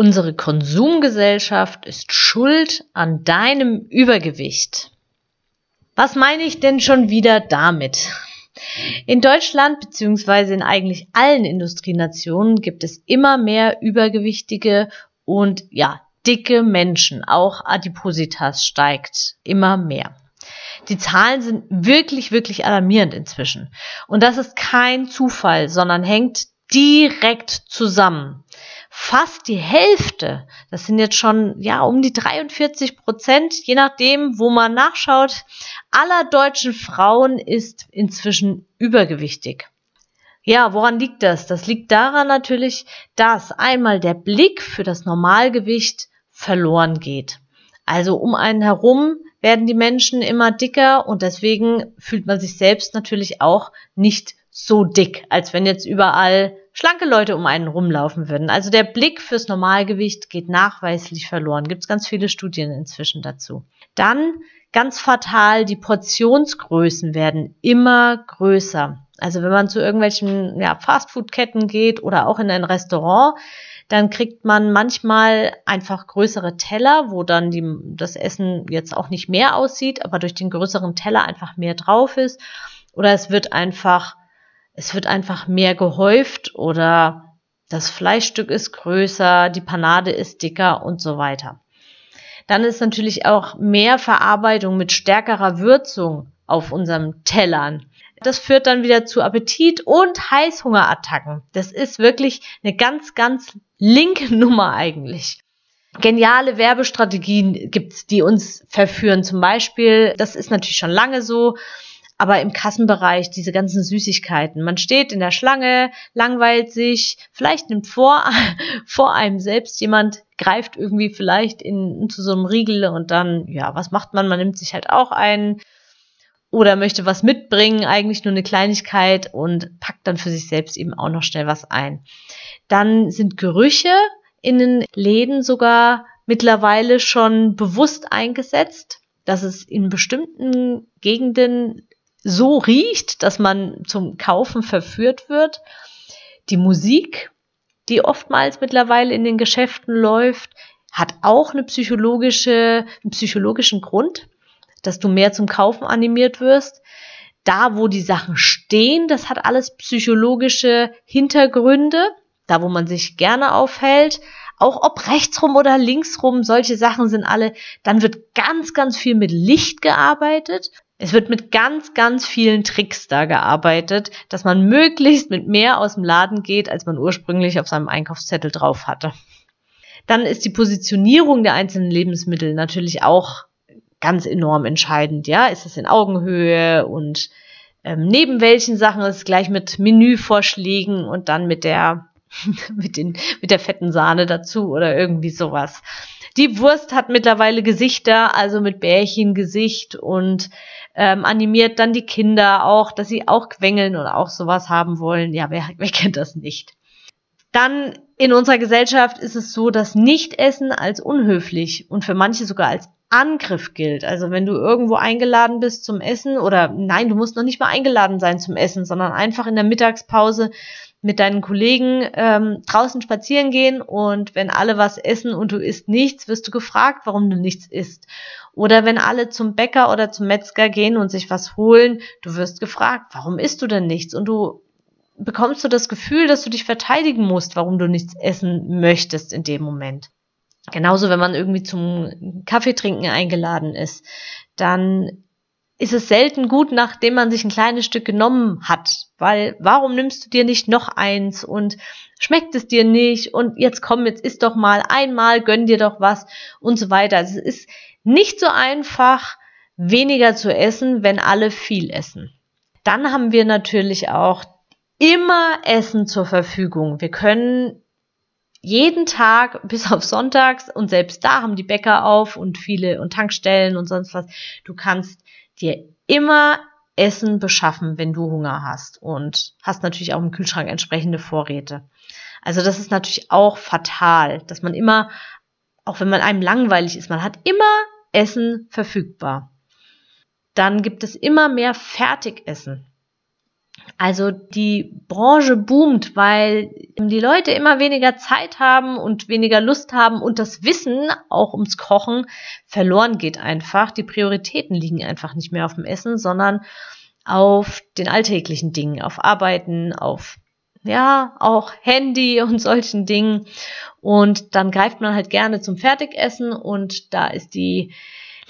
Unsere Konsumgesellschaft ist schuld an deinem Übergewicht. Was meine ich denn schon wieder damit? In Deutschland bzw. in eigentlich allen Industrienationen gibt es immer mehr übergewichtige und ja, dicke Menschen. Auch Adipositas steigt immer mehr. Die Zahlen sind wirklich, wirklich alarmierend inzwischen. Und das ist kein Zufall, sondern hängt direkt zusammen fast die Hälfte, das sind jetzt schon ja um die 43 Prozent, je nachdem, wo man nachschaut, aller deutschen Frauen ist inzwischen übergewichtig. Ja, woran liegt das? Das liegt daran natürlich, dass einmal der Blick für das Normalgewicht verloren geht. Also um einen herum werden die Menschen immer dicker und deswegen fühlt man sich selbst natürlich auch nicht so dick, als wenn jetzt überall schlanke Leute um einen rumlaufen würden. Also der Blick fürs Normalgewicht geht nachweislich verloren. Gibt es ganz viele Studien inzwischen dazu. Dann ganz fatal, die Portionsgrößen werden immer größer. Also wenn man zu irgendwelchen ja, Fastfood-Ketten geht oder auch in ein Restaurant, dann kriegt man manchmal einfach größere Teller, wo dann die, das Essen jetzt auch nicht mehr aussieht, aber durch den größeren Teller einfach mehr drauf ist. Oder es wird einfach es wird einfach mehr gehäuft oder das Fleischstück ist größer, die Panade ist dicker und so weiter. Dann ist natürlich auch mehr Verarbeitung mit stärkerer Würzung auf unserem Tellern. Das führt dann wieder zu Appetit und Heißhungerattacken. Das ist wirklich eine ganz, ganz linke Nummer eigentlich. Geniale Werbestrategien gibt's, die uns verführen. Zum Beispiel, das ist natürlich schon lange so, aber im Kassenbereich diese ganzen Süßigkeiten. Man steht in der Schlange, langweilt sich, vielleicht nimmt vor, vor einem selbst jemand greift irgendwie vielleicht in, zu so einem Riegel und dann, ja, was macht man? Man nimmt sich halt auch einen oder möchte was mitbringen, eigentlich nur eine Kleinigkeit und packt dann für sich selbst eben auch noch schnell was ein. Dann sind Gerüche in den Läden sogar mittlerweile schon bewusst eingesetzt, dass es in bestimmten Gegenden so riecht, dass man zum Kaufen verführt wird. Die Musik, die oftmals mittlerweile in den Geschäften läuft, hat auch eine psychologische, einen psychologischen Grund, dass du mehr zum Kaufen animiert wirst. Da, wo die Sachen stehen, das hat alles psychologische Hintergründe. Da, wo man sich gerne aufhält, auch ob rechtsrum oder linksrum, solche Sachen sind alle, dann wird ganz, ganz viel mit Licht gearbeitet. Es wird mit ganz, ganz vielen Tricks da gearbeitet, dass man möglichst mit mehr aus dem Laden geht, als man ursprünglich auf seinem Einkaufszettel drauf hatte. Dann ist die Positionierung der einzelnen Lebensmittel natürlich auch ganz enorm entscheidend. Ja, ist es in Augenhöhe und ähm, neben welchen Sachen ist es gleich mit Menüvorschlägen und dann mit der mit den mit der fetten Sahne dazu oder irgendwie sowas. Die Wurst hat mittlerweile Gesichter, also mit Bärchengesicht und ähm, animiert dann die Kinder auch, dass sie auch quengeln und auch sowas haben wollen. Ja, wer, wer kennt das nicht? Dann in unserer Gesellschaft ist es so, dass Nichtessen als unhöflich und für manche sogar als Angriff gilt. Also wenn du irgendwo eingeladen bist zum Essen oder nein, du musst noch nicht mal eingeladen sein zum Essen, sondern einfach in der Mittagspause mit deinen Kollegen ähm, draußen spazieren gehen und wenn alle was essen und du isst nichts, wirst du gefragt, warum du nichts isst. Oder wenn alle zum Bäcker oder zum Metzger gehen und sich was holen, du wirst gefragt, warum isst du denn nichts? Und du bekommst du das Gefühl, dass du dich verteidigen musst, warum du nichts essen möchtest in dem Moment. Genauso, wenn man irgendwie zum Kaffeetrinken eingeladen ist, dann ist es selten gut, nachdem man sich ein kleines Stück genommen hat. Weil warum nimmst du dir nicht noch eins und schmeckt es dir nicht und jetzt komm, jetzt isst doch mal einmal, gönn dir doch was und so weiter. Also es ist nicht so einfach, weniger zu essen, wenn alle viel essen. Dann haben wir natürlich auch immer Essen zur Verfügung. Wir können jeden Tag bis auf Sonntags und selbst da haben die Bäcker auf und viele und Tankstellen und sonst was. Du kannst dir immer Essen beschaffen, wenn du Hunger hast und hast natürlich auch im Kühlschrank entsprechende Vorräte. Also das ist natürlich auch fatal, dass man immer, auch wenn man einem langweilig ist, man hat immer Essen verfügbar. Dann gibt es immer mehr Fertigessen. Also die Branche boomt, weil die Leute immer weniger Zeit haben und weniger Lust haben und das Wissen auch ums Kochen verloren geht einfach. Die Prioritäten liegen einfach nicht mehr auf dem Essen, sondern auf den alltäglichen Dingen, auf Arbeiten, auf ja, auch Handy und solchen Dingen. Und dann greift man halt gerne zum Fertigessen und da ist die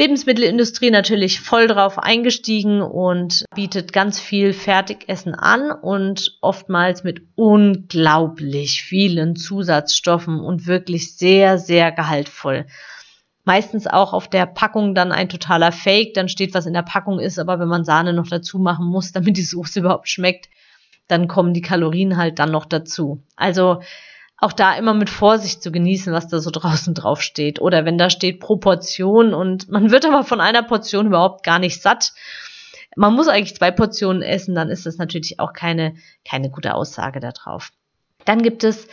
Lebensmittelindustrie natürlich voll drauf eingestiegen und bietet ganz viel Fertigessen an und oftmals mit unglaublich vielen Zusatzstoffen und wirklich sehr, sehr gehaltvoll. Meistens auch auf der Packung dann ein totaler Fake, dann steht, was in der Packung ist, aber wenn man Sahne noch dazu machen muss, damit die Soße überhaupt schmeckt, dann kommen die Kalorien halt dann noch dazu. Also auch da immer mit Vorsicht zu genießen, was da so draußen drauf steht. Oder wenn da steht Proportion und man wird aber von einer Portion überhaupt gar nicht satt. Man muss eigentlich zwei Portionen essen, dann ist das natürlich auch keine, keine gute Aussage darauf. Dann gibt es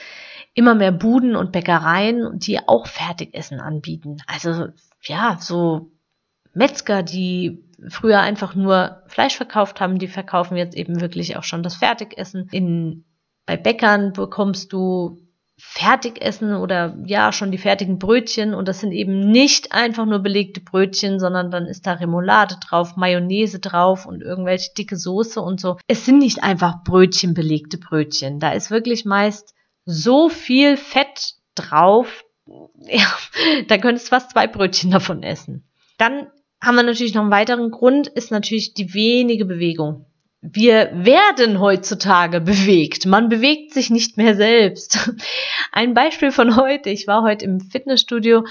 immer mehr Buden und Bäckereien, die auch Fertigessen anbieten. Also ja, so Metzger, die früher einfach nur Fleisch verkauft haben, die verkaufen jetzt eben wirklich auch schon das Fertigessen. In, bei Bäckern bekommst du Fertigessen oder ja schon die fertigen Brötchen und das sind eben nicht einfach nur belegte Brötchen, sondern dann ist da Remoulade drauf, Mayonnaise drauf und irgendwelche dicke Soße und so. Es sind nicht einfach Brötchen belegte Brötchen. Da ist wirklich meist so viel Fett drauf. Ja, da könntest du fast zwei Brötchen davon essen. Dann haben wir natürlich noch einen weiteren Grund, ist natürlich die wenige Bewegung wir werden heutzutage bewegt. Man bewegt sich nicht mehr selbst. Ein Beispiel von heute. Ich war heute im Fitnessstudio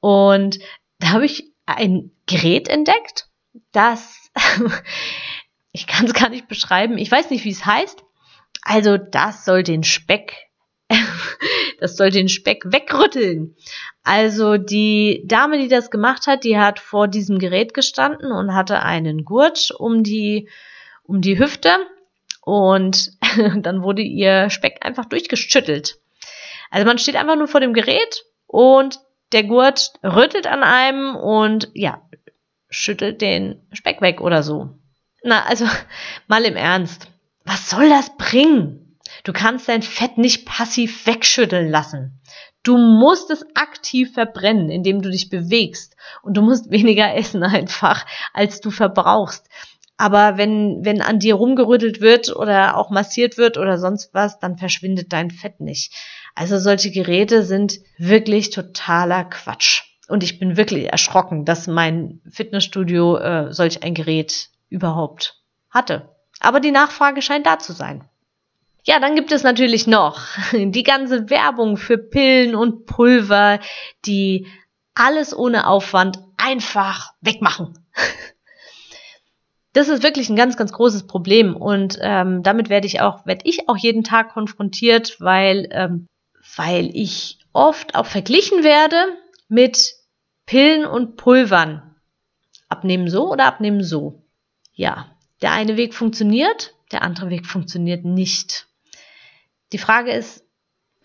und da habe ich ein Gerät entdeckt, das ich kann es gar nicht beschreiben. Ich weiß nicht, wie es heißt. Also das soll den Speck, das soll den Speck wegrütteln. Also die Dame, die das gemacht hat, die hat vor diesem Gerät gestanden und hatte einen Gurt um die um die Hüfte und dann wurde ihr Speck einfach durchgeschüttelt. Also man steht einfach nur vor dem Gerät und der Gurt rüttelt an einem und ja, schüttelt den Speck weg oder so. Na, also mal im Ernst. Was soll das bringen? Du kannst dein Fett nicht passiv wegschütteln lassen. Du musst es aktiv verbrennen, indem du dich bewegst. Und du musst weniger essen einfach, als du verbrauchst. Aber wenn, wenn an dir rumgerüttelt wird oder auch massiert wird oder sonst was, dann verschwindet dein Fett nicht. Also solche Geräte sind wirklich totaler Quatsch. Und ich bin wirklich erschrocken, dass mein Fitnessstudio äh, solch ein Gerät überhaupt hatte. Aber die Nachfrage scheint da zu sein. Ja, dann gibt es natürlich noch die ganze Werbung für Pillen und Pulver, die alles ohne Aufwand einfach wegmachen. das ist wirklich ein ganz, ganz großes Problem und ähm, damit werde ich auch, werde ich auch jeden Tag konfrontiert, weil, ähm, weil ich oft auch verglichen werde mit Pillen und Pulvern. Abnehmen so oder abnehmen so? Ja, der eine Weg funktioniert, der andere Weg funktioniert nicht. Die Frage ist,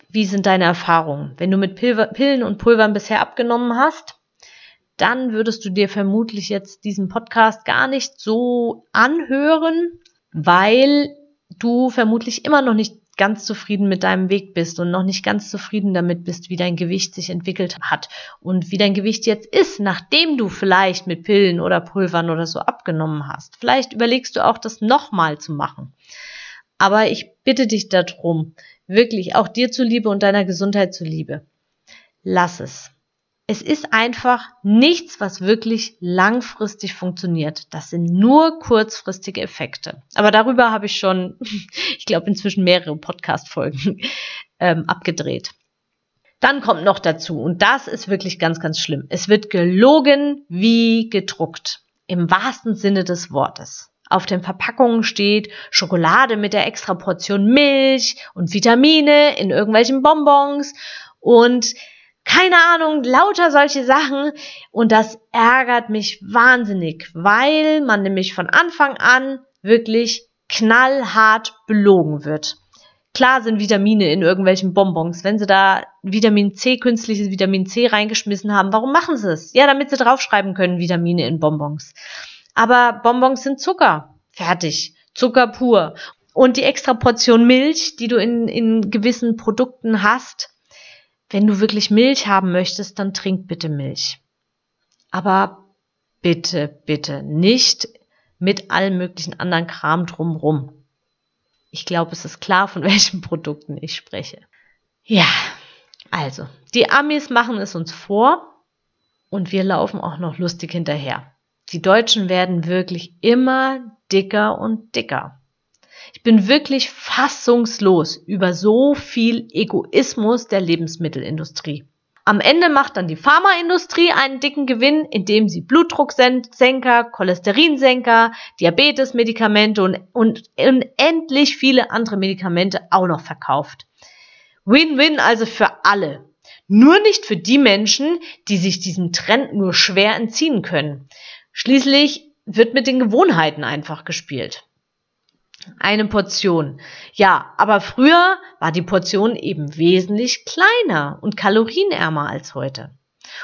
wie sind deine Erfahrungen? Wenn du mit Pillen und Pulvern bisher abgenommen hast, dann würdest du dir vermutlich jetzt diesen Podcast gar nicht so anhören, weil du vermutlich immer noch nicht ganz zufrieden mit deinem Weg bist und noch nicht ganz zufrieden damit bist, wie dein Gewicht sich entwickelt hat und wie dein Gewicht jetzt ist, nachdem du vielleicht mit Pillen oder Pulvern oder so abgenommen hast. Vielleicht überlegst du auch, das nochmal zu machen. Aber ich bitte dich darum, wirklich auch dir zuliebe und deiner Gesundheit zuliebe. Lass es. Es ist einfach nichts, was wirklich langfristig funktioniert. Das sind nur kurzfristige Effekte. Aber darüber habe ich schon, ich glaube, inzwischen mehrere Podcast-Folgen ähm, abgedreht. Dann kommt noch dazu, und das ist wirklich ganz, ganz schlimm. Es wird gelogen wie gedruckt. Im wahrsten Sinne des Wortes. Auf den Verpackungen steht Schokolade mit der extra Portion Milch und Vitamine in irgendwelchen Bonbons und keine Ahnung, lauter solche Sachen. Und das ärgert mich wahnsinnig, weil man nämlich von Anfang an wirklich knallhart belogen wird. Klar sind Vitamine in irgendwelchen Bonbons. Wenn sie da Vitamin C, künstliches Vitamin C reingeschmissen haben, warum machen sie es? Ja, damit sie draufschreiben können, Vitamine in Bonbons. Aber Bonbons sind Zucker. Fertig. Zucker pur. Und die extra Portion Milch, die du in, in gewissen Produkten hast, wenn du wirklich Milch haben möchtest, dann trink bitte Milch. Aber bitte, bitte nicht mit allen möglichen anderen Kram drumrum. Ich glaube, es ist klar, von welchen Produkten ich spreche. Ja, also, die Amis machen es uns vor und wir laufen auch noch lustig hinterher. Die Deutschen werden wirklich immer dicker und dicker. Ich bin wirklich fassungslos über so viel Egoismus der Lebensmittelindustrie. Am Ende macht dann die Pharmaindustrie einen dicken Gewinn, indem sie Blutdrucksenker, Cholesterinsenker, Diabetesmedikamente und, unendlich viele andere Medikamente auch noch verkauft. Win-win also für alle. Nur nicht für die Menschen, die sich diesem Trend nur schwer entziehen können. Schließlich wird mit den Gewohnheiten einfach gespielt. Eine Portion. Ja, aber früher war die Portion eben wesentlich kleiner und kalorienärmer als heute.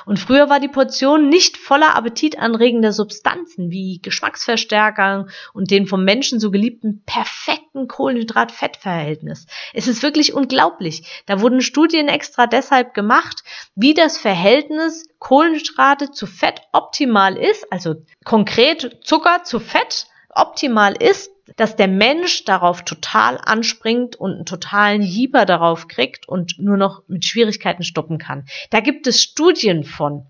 Und früher war die Portion nicht voller appetitanregender Substanzen wie Geschmacksverstärker und den vom Menschen so geliebten perfekten Kohlenhydrat-Fett-Verhältnis. Es ist wirklich unglaublich. Da wurden Studien extra deshalb gemacht, wie das Verhältnis Kohlenhydrate zu Fett optimal ist, also konkret Zucker zu Fett optimal ist, dass der Mensch darauf total anspringt und einen totalen Hieber darauf kriegt und nur noch mit Schwierigkeiten stoppen kann. Da gibt es Studien von.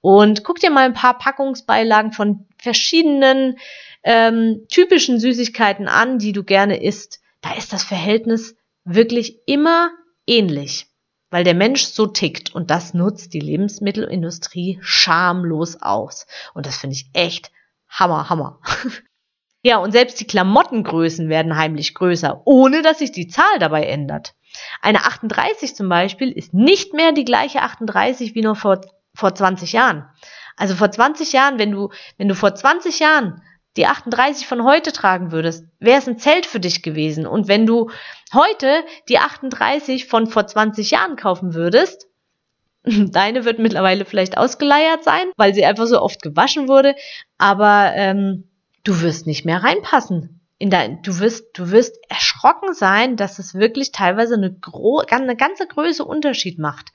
Und guck dir mal ein paar Packungsbeilagen von verschiedenen ähm, typischen Süßigkeiten an, die du gerne isst. Da ist das Verhältnis wirklich immer ähnlich weil der Mensch so tickt und das nutzt die Lebensmittelindustrie schamlos aus. Und das finde ich echt Hammer, Hammer. Ja, und selbst die Klamottengrößen werden heimlich größer, ohne dass sich die Zahl dabei ändert. Eine 38 zum Beispiel ist nicht mehr die gleiche 38 wie noch vor, vor 20 Jahren. Also vor 20 Jahren, wenn du, wenn du vor 20 Jahren die 38 von heute tragen würdest, wäre es ein Zelt für dich gewesen. Und wenn du heute die 38 von vor 20 Jahren kaufen würdest, deine wird mittlerweile vielleicht ausgeleiert sein, weil sie einfach so oft gewaschen wurde, aber ähm, du wirst nicht mehr reinpassen. In dein, du wirst, du wirst erschrocken sein, dass es wirklich teilweise eine, gro eine ganze Größe Unterschied macht.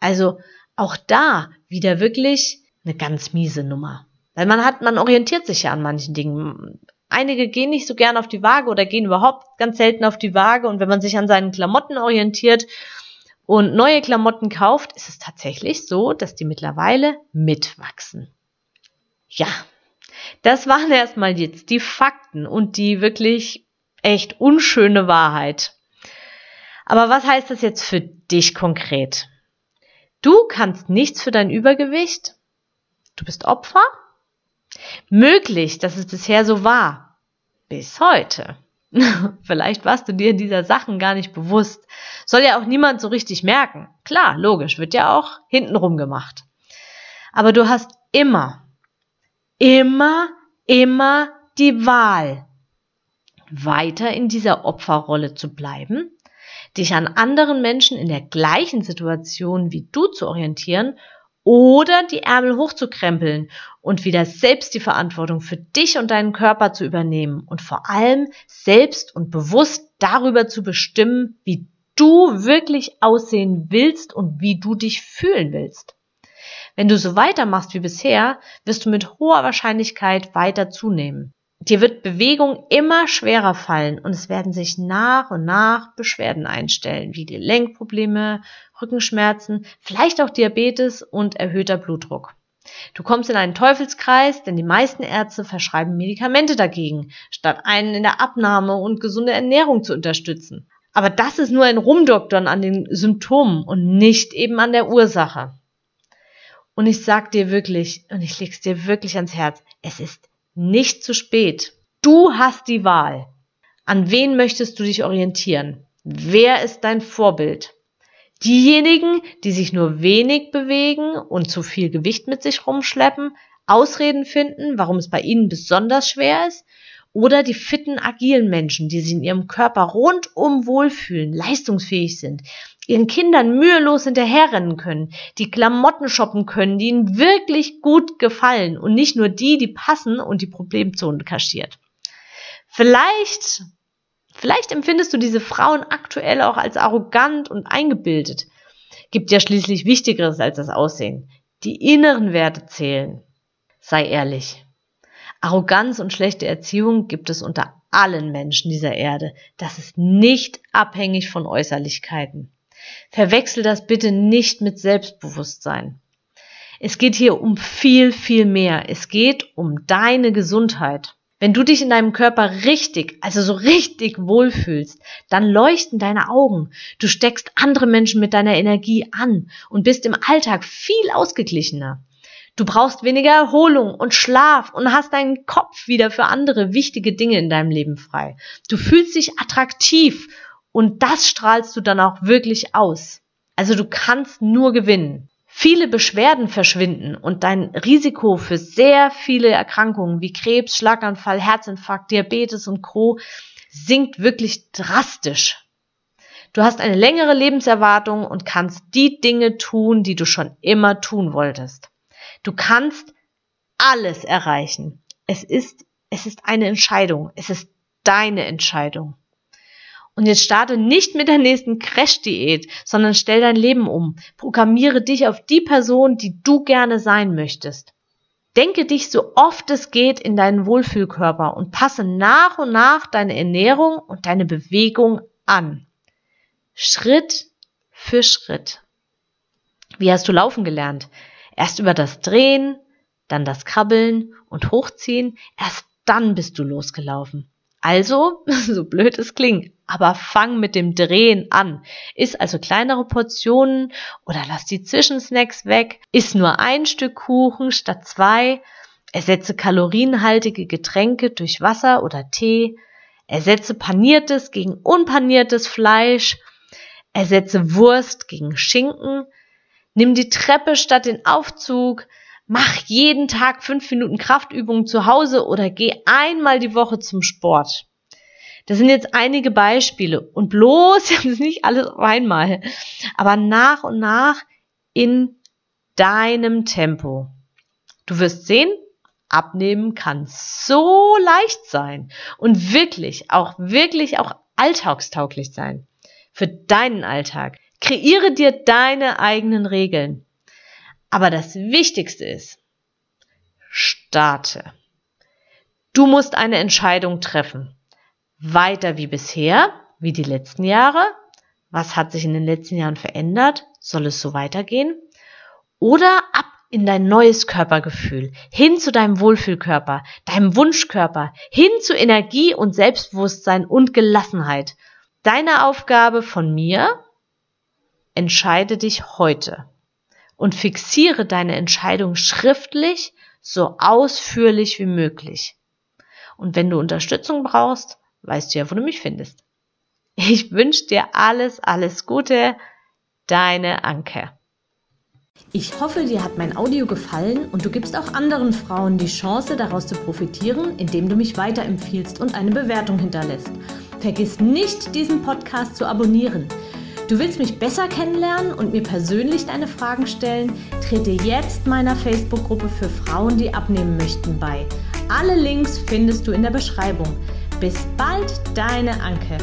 Also auch da wieder wirklich eine ganz miese Nummer. Weil man hat, man orientiert sich ja an manchen Dingen. Einige gehen nicht so gern auf die Waage oder gehen überhaupt ganz selten auf die Waage. Und wenn man sich an seinen Klamotten orientiert und neue Klamotten kauft, ist es tatsächlich so, dass die mittlerweile mitwachsen. Ja, das waren erstmal jetzt die Fakten und die wirklich echt unschöne Wahrheit. Aber was heißt das jetzt für dich konkret? Du kannst nichts für dein Übergewicht. Du bist Opfer. Möglich, dass es bisher so war. Bis heute. Vielleicht warst du dir dieser Sachen gar nicht bewusst. Soll ja auch niemand so richtig merken. Klar, logisch, wird ja auch hintenrum gemacht. Aber du hast immer immer, immer die Wahl, weiter in dieser Opferrolle zu bleiben, dich an anderen Menschen in der gleichen Situation wie du zu orientieren oder die Ärmel hochzukrempeln und wieder selbst die Verantwortung für dich und deinen Körper zu übernehmen und vor allem selbst und bewusst darüber zu bestimmen, wie du wirklich aussehen willst und wie du dich fühlen willst. Wenn du so weitermachst wie bisher, wirst du mit hoher Wahrscheinlichkeit weiter zunehmen. Dir wird Bewegung immer schwerer fallen und es werden sich nach und nach Beschwerden einstellen, wie Gelenkprobleme, Rückenschmerzen, vielleicht auch Diabetes und erhöhter Blutdruck. Du kommst in einen Teufelskreis, denn die meisten Ärzte verschreiben Medikamente dagegen, statt einen in der Abnahme und gesunde Ernährung zu unterstützen. Aber das ist nur ein Rumdoktern an den Symptomen und nicht eben an der Ursache. Und ich sag dir wirklich, und ich leg's dir wirklich ans Herz, es ist nicht zu spät, Du hast die Wahl. An wen möchtest du dich orientieren? Wer ist dein Vorbild? Diejenigen, die sich nur wenig bewegen und zu viel Gewicht mit sich rumschleppen, Ausreden finden, warum es bei ihnen besonders schwer ist, oder die fitten, agilen Menschen, die sich in ihrem Körper rundum wohlfühlen, leistungsfähig sind, ihren Kindern mühelos hinterherrennen können, die Klamotten shoppen können, die ihnen wirklich gut gefallen und nicht nur die, die passen und die Problemzonen kaschiert. Vielleicht, vielleicht empfindest du diese Frauen aktuell auch als arrogant und eingebildet. Gibt ja schließlich Wichtigeres als das Aussehen. Die inneren Werte zählen. Sei ehrlich. Arroganz und schlechte Erziehung gibt es unter allen Menschen dieser Erde. Das ist nicht abhängig von Äußerlichkeiten. Verwechsel das bitte nicht mit Selbstbewusstsein. Es geht hier um viel, viel mehr. Es geht um deine Gesundheit. Wenn du dich in deinem Körper richtig, also so richtig wohlfühlst, dann leuchten deine Augen. Du steckst andere Menschen mit deiner Energie an und bist im Alltag viel ausgeglichener. Du brauchst weniger Erholung und Schlaf und hast deinen Kopf wieder für andere wichtige Dinge in deinem Leben frei. Du fühlst dich attraktiv und das strahlst du dann auch wirklich aus. Also du kannst nur gewinnen. Viele Beschwerden verschwinden und dein Risiko für sehr viele Erkrankungen wie Krebs, Schlaganfall, Herzinfarkt, Diabetes und Co. sinkt wirklich drastisch. Du hast eine längere Lebenserwartung und kannst die Dinge tun, die du schon immer tun wolltest. Du kannst alles erreichen. Es ist, es ist eine Entscheidung. Es ist deine Entscheidung. Und jetzt starte nicht mit der nächsten Crash-Diät, sondern stell dein Leben um. Programmiere dich auf die Person, die du gerne sein möchtest. Denke dich so oft es geht in deinen Wohlfühlkörper und passe nach und nach deine Ernährung und deine Bewegung an. Schritt für Schritt. Wie hast du laufen gelernt? Erst über das Drehen, dann das Krabbeln und Hochziehen, erst dann bist du losgelaufen. Also, so blöd es klingt, aber fang mit dem Drehen an. Iss also kleinere Portionen oder lass die Zwischensnacks weg. Iss nur ein Stück Kuchen statt zwei. Ersetze kalorienhaltige Getränke durch Wasser oder Tee. Ersetze paniertes gegen unpaniertes Fleisch. Ersetze Wurst gegen Schinken. Nimm die Treppe statt den Aufzug. Mach jeden Tag fünf Minuten Kraftübungen zu Hause oder geh einmal die Woche zum Sport. Das sind jetzt einige Beispiele und bloß, das ist nicht alles auf einmal, aber nach und nach in deinem Tempo. Du wirst sehen, abnehmen kann so leicht sein und wirklich, auch wirklich auch alltagstauglich sein. Für deinen Alltag. Kreiere dir deine eigenen Regeln. Aber das Wichtigste ist, starte. Du musst eine Entscheidung treffen. Weiter wie bisher, wie die letzten Jahre. Was hat sich in den letzten Jahren verändert? Soll es so weitergehen? Oder ab in dein neues Körpergefühl, hin zu deinem Wohlfühlkörper, deinem Wunschkörper, hin zu Energie und Selbstbewusstsein und Gelassenheit. Deine Aufgabe von mir, entscheide dich heute und fixiere deine Entscheidung schriftlich so ausführlich wie möglich. Und wenn du Unterstützung brauchst, weißt du ja, wo du mich findest. Ich wünsche dir alles, alles Gute, deine Anke. Ich hoffe, dir hat mein Audio gefallen und du gibst auch anderen Frauen die Chance, daraus zu profitieren, indem du mich weiterempfiehlst und eine Bewertung hinterlässt. Vergiss nicht, diesen Podcast zu abonnieren. Du willst mich besser kennenlernen und mir persönlich deine Fragen stellen? Trete jetzt meiner Facebook-Gruppe für Frauen, die abnehmen möchten, bei. Alle Links findest du in der Beschreibung. Bis bald, deine Anke.